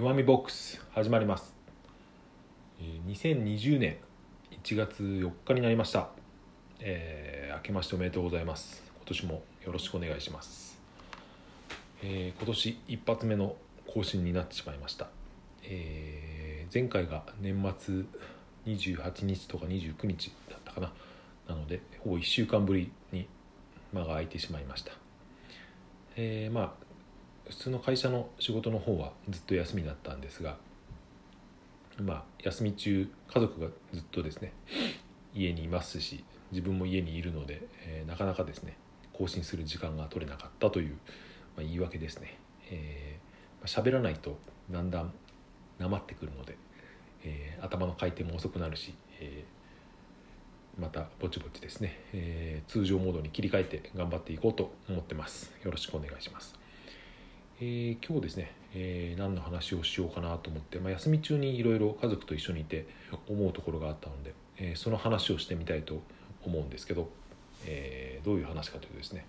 弱みボックス始まります、2020年1月4日になりました、えー明けましておめでとうございます。今年もよろしくお願いします、えー今年一発目の更新になってしまいました、えー前回が年末28日とか29日だったかな。なのでほぼ1週間ぶりに間が空いてしまいました。えーまあ普通の会社の仕事の方はずっと休みだったんですがまあ休み中家族がずっとですね家にいますし自分も家にいるので、えーなかなかですね更新する時間が取れなかったという、まあ、言い訳ですね。えーま喋らないとだんだんなまってくるので、えー頭の回転も遅くなるし、えまたぼちぼちですね、えー通常モードに切り替えて頑張っていこうと思ってます。よろしくお願いします。えー今日ですね、えー何の話をしようかなと思って、まあ、休み中にいろいろ家族と一緒にいて思うところがあったので、えーその話をしてみたいと思うんですけど、えどういう話かというとですね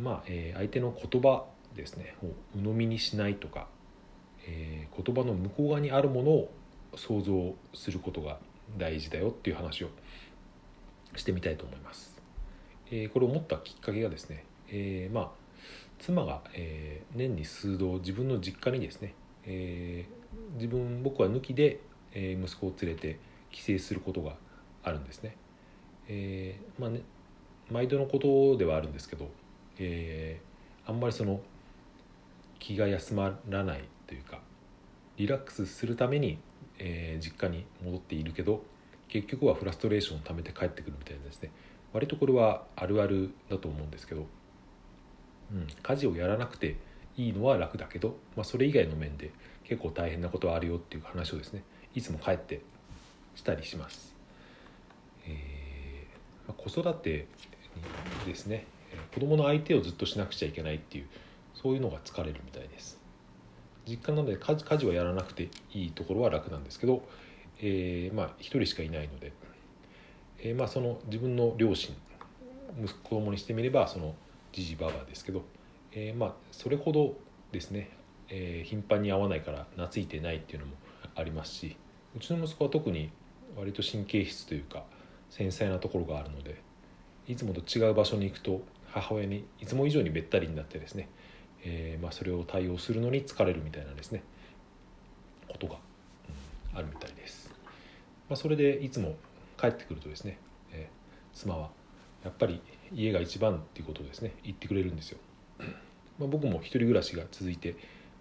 まあ、え相手の言葉ですねを鵜呑みにしないとか、え言葉の向こう側にあるものを想像することが大事だよっていう話をしてみたいと思います。えこれを思ったきっかけがですね、えまあ妻が、えー年に数度自分の実家にですね、えー自分僕は抜きで、えー息子を連れて帰省することがあるんですね。えーまあね毎度のことではあるんですけど、えーあんまりその気が休まらないというかリラックスするために、えー実家に戻っているけど結局はフラストレーションを溜めて帰ってくるみたいなですね割とこれはあるあるだと思うんですけど、うん、家事をやらなくていいのは楽だけど、まあ、それ以外の面で結構大変なことはあるよっていう話をですねいつも帰ってしたりします。えー子育てですねえ子供の相手をずっとしなくちゃいけないっていうそういうのが疲れるみたいです。実家なので家事家事はやらなくていいところは楽なんですけど、えーまあ一人しかいないので、えーまあその自分の両親息子供にしてみればそのじじばばですけど、えーまあそれほどですね、えー頻繁に会わないから懐いてないっていうのもありますしうちの息子は特に割と神経質というか繊細なところがあるのでいつもと違う場所に行くと母親にいつも以上にべったりになってですね、えーまあ、それを対応するのに疲れるみたいなですねことが、うんあるみたいです、まあ、それでいつも帰ってくるとですね、えー妻はやっぱり家が一番っていうことをですね。言ってくれるんですよ、まあ、僕も一人暮らしが続いて、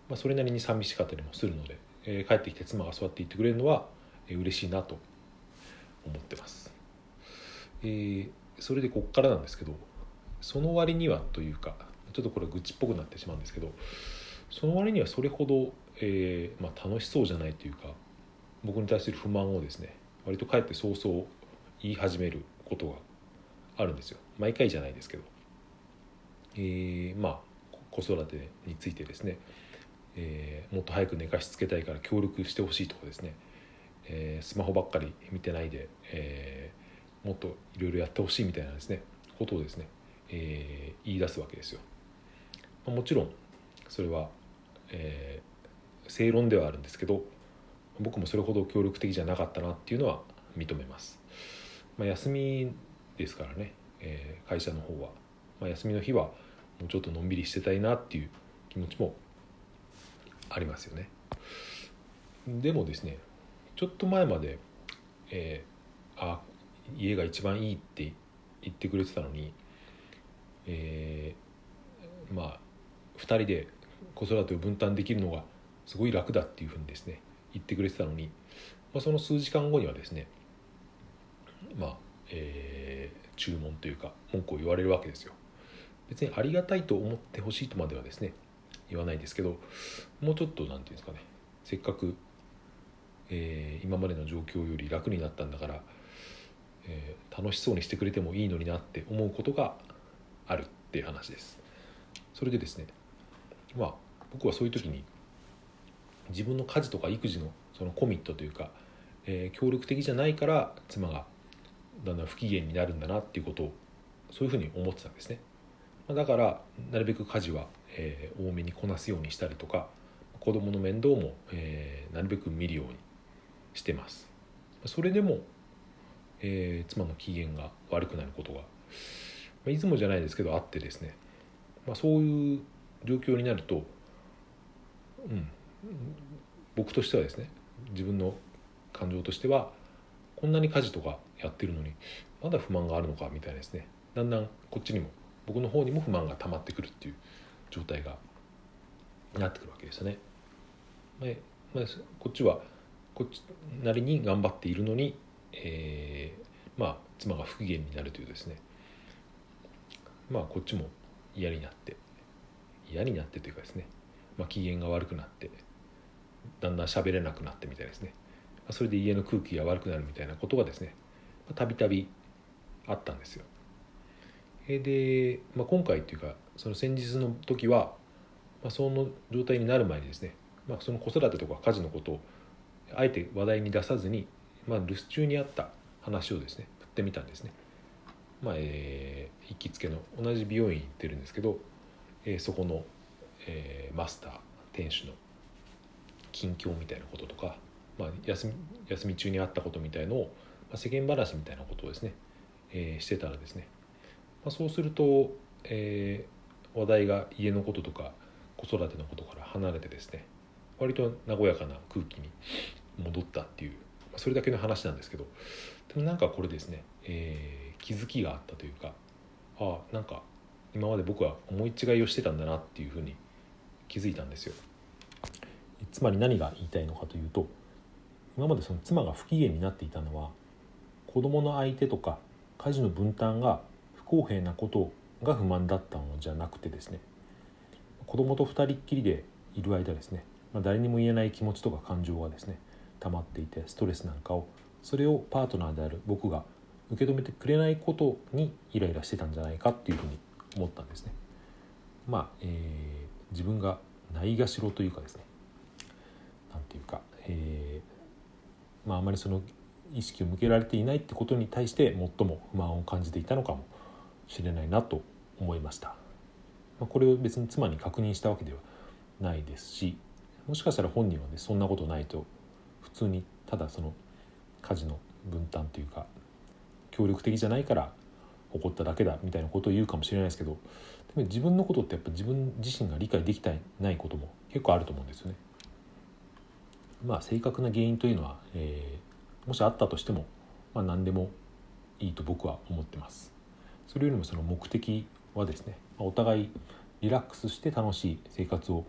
まあ、それなりに寂しかったりもするので、えー帰ってきて妻がそうやって言ってくれるのは、えー嬉しいなと思ってます、えーそれでこっからなんですけどその割にはというかちょっとこれ愚痴っぽくなってしまうんですけどその割にはそれほど、えーまあ、楽しそうじゃないというか僕に対する不満をですね割とかえって早々言い始めることがあるんですよ。毎回じゃないですけど、えーまあ子育てについてですね、えーもっと早く寝かしつけたいから協力してほしいとかですね、えースマホばっかり見てないで、えもっといろいろやってほしいみたいなですね。ことをですね、えー言い出すわけですよ。まあもちろんそれは、え正論ではあるんですけど僕もそれほど協力的じゃなかったなっていうのは認めます。まあ、休みですからね、えー会社の方は、まあ、休みの日はもうちょっとのんびりしてたいなっていう気持ちもありますよね。でもですねちょっと前まで、えーあ家が一番いいって言ってくれてたのに、えーまあ2人で子育てを分担できるのがすごい楽だっていうふうにですね言ってくれてたのに、まあ、その数時間後にはですねまあ、えー注文というか文句を言われるわけですよ。別にありがたいと思ってほしいとまではですね言わないですけどもうちょっと何て言うんですかねせっかく、えー今までの状況より楽になったんだから、えー楽しそうにしてくれてもいいのになって思うことがあるっていう話です。それでですねまあ僕はそういう時に自分の家事とか育児のそのコミットというか、えー協力的じゃないから妻がだんだん不機嫌になるんだなっていうことをそういうふうに思ってたんですね。だからなるべく家事は、えー多めにこなすようにしたりとか子供の面倒も、えー、なるべく見るようにしてますそれでも、えー、妻の機嫌が悪くなることが、まあ、いつもじゃないですけどあってですね、まあ、そういう状況になると、うん、僕としてはですね自分の感情としてはこんなに家事とかやってるのにまだ不満があるのかみたいですね。だんだんこっちにも僕の方にも不満が溜まってくるっていう状態がなってくるわけですよね。まあ、まあ、こっちはこっちなりに頑張っているのに、えー、まあ妻が不機嫌になるというですね。まあこっちも嫌になって嫌になってというかですね、まあ、機嫌が悪くなってだんだん喋れなくなってみたいですね。それで家の空気が悪くなるみたいなことがですねたびたびあったんですよ。で、まあ、今回というかその先日の時は、まあ、その状態になる前にですね、まあ、その子育てとか家事のことをあえて話題に出さずに、まあ、留守中にあった話をですね振ってみたんですね。まあえー、行きつけの同じ美容院行ってるんですけど、えー、そこの、えー、マスター店主の近況みたいなこととか、まあ、休み休み中にあったことみたいのを、まあ、世間話みたいなことをですね、えー、してたらですね、まあ、そうすると、えー、話題が家のこととか子育てのことから離れてですね割と和やかな空気に戻ったっていう、まあ、それだけの話なんですけどでもなんかこれですね、えー、気づきがあったというかああなんか今まで僕は思い違いをしてたんだなっていうふうに気づいたんですよ。つまり何が言いたいのかというと今までその妻が不機嫌になっていたのは子供の相手とか家事の分担が不公平なことが不満だったのじゃなくてですね。子供と2人っきりでいる間ですね、まあ、誰にも言えない気持ちとか感情がですね溜まっていてストレスなんかをそれをパートナーである僕が受け止めてくれないことにイライラしてたんじゃないかっていうふうに思ったんですね。まあ、えー、自分がないがしろというかですね。何ていうか、まああまりその意識を向けられていないってことに対して最も不満を感じていたのかもしれないなと思いました、まあ、これを別に妻に確認したわけではないですしもしかしたら本人はねそんなことないと普通にただその家事の分担というか協力的じゃないから怒っただけだみたいなことを言うかもしれないですけどでも自分のことってやっぱ自分自身が理解できてないことも結構あると思うんですよね。まあ正確な原因というのは、えー、もしあったとしても、まあ、何でもいいと僕は思ってます。それよりもその目的はですねお互いリラックスして楽しい生活を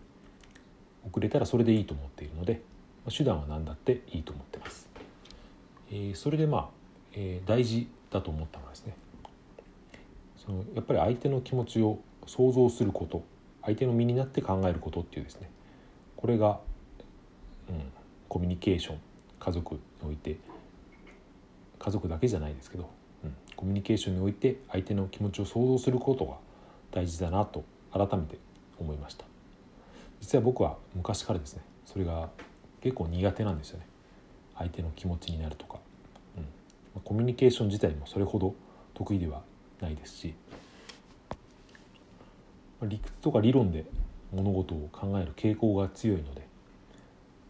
送れたらそれでいいと思っているので手段は何だっていいと思ってます。えー、それでまあ、えー、大事だと思ったのはですねそのやっぱり相手の気持ちを想像すること相手の身になって考えることっていうですねこれが、うん、コミュニケーション家族において家族だけじゃないですけど、うん、コミュニケーションにおいて相手の気持ちを想像することが大事だなと改めて思いました。実は僕は昔からですねそれが結構苦手なんですよね。相手の気持ちになるとか、うん、コミュニケーション自体もそれほど得意ではないですし理屈とか理論で物事を考える傾向が強いので、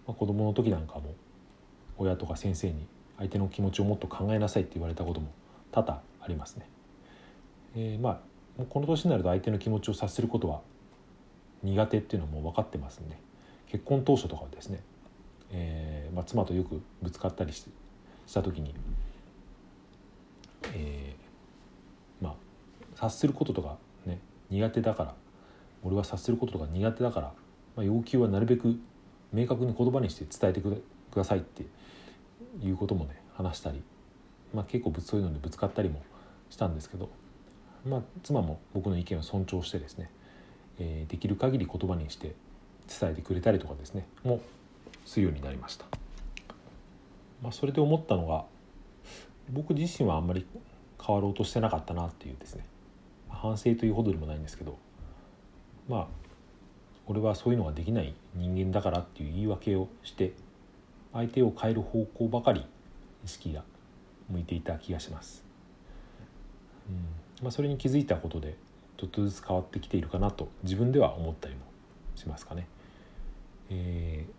まあ、子供の時なんかも親とか先生に相手の気持ちをもっと考えなさいって言われたことも多々ありますね。えー、まあこの年になると相手の気持ちを察することは苦手っていうのも分かってますんで結婚当初とかはですね、えーまあ、妻とよくぶつかったりした時に、えー、まあ察することとかね苦手だから俺は察することとか苦手だから、まあ、要求はなるべく明確に言葉にして伝えてくださいっていうこともね話したり、まあ、結構そういうのでぶつかったりもしたんですけど、まあ、妻も僕の意見を尊重してですね、えー、できる限り言葉にして伝えてくれたりとかですねもするようになりました。まあ、それで思ったのが僕自身はあんまり変わろうとしてなかったなっていうですね反省というほどでもないんですけどまあ俺はそういうのができない人間だからっていう言い訳をして相手を変える方向ばかり意識が向いていた気がします。うんまあ、それに気づいたことでちょっとずつ変わってきているかなと自分では思ったりもしますかね。えー、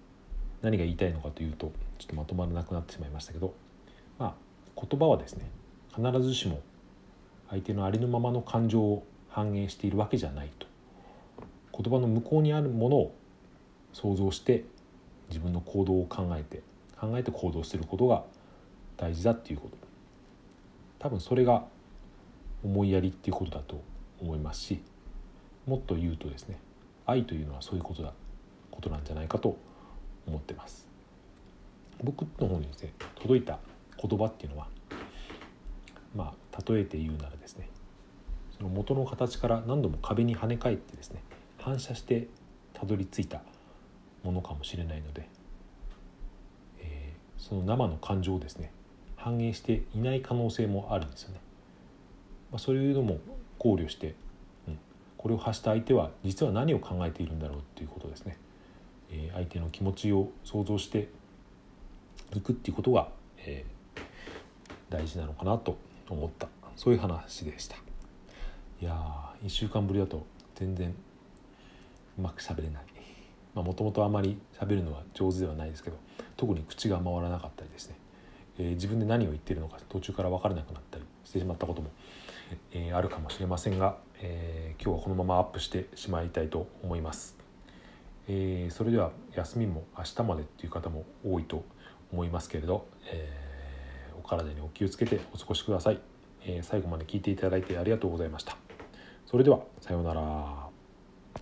何が言いたいのかというとちょっとまとまらなくなってしまいましたけど、まあ、言葉はですね必ずしも相手のありのままの感情を反映しているわけじゃないと言葉の向こうにあるものを想像して自分の行動を考えて考えて行動することが大事だっていうこと。多分それが思いやりっていうことだと思いますしもっと言うとですね愛というのはそういうことだことなんじゃないかと思ってます。僕の方にですね届いた言葉っていうのはまあ例えて言うならですねその元の形から何度も壁に跳ね返ってですね反射してたどり着いたものかもしれないので、えー、その生の感情をですね反映していない可能性もあるんですよね。まあ、そういうのも考慮して、うん、これを発した相手は実は何を考えているんだろうっていうことですね。えー、相手の気持ちを想像していくっていうことが、えー、大事なのかなと思ったそういう話でした。いやー1週間ぶりだと全然うまく喋れない。もともとあまり喋るのは上手ではないですけど特に口が回らなかったりですね、えー、自分で何を言ってるのか途中から分からなくなったりしてしまったことも、えー、あるかもしれませんが、えー、今日はこのままアップしてしまいたいと思います、えそれでは休みも明日までっていう方も多いと思いますけれど、えお体にお気をつけてお過ごしください、え最後まで聞いていただいてありがとうございました。それではさようなら。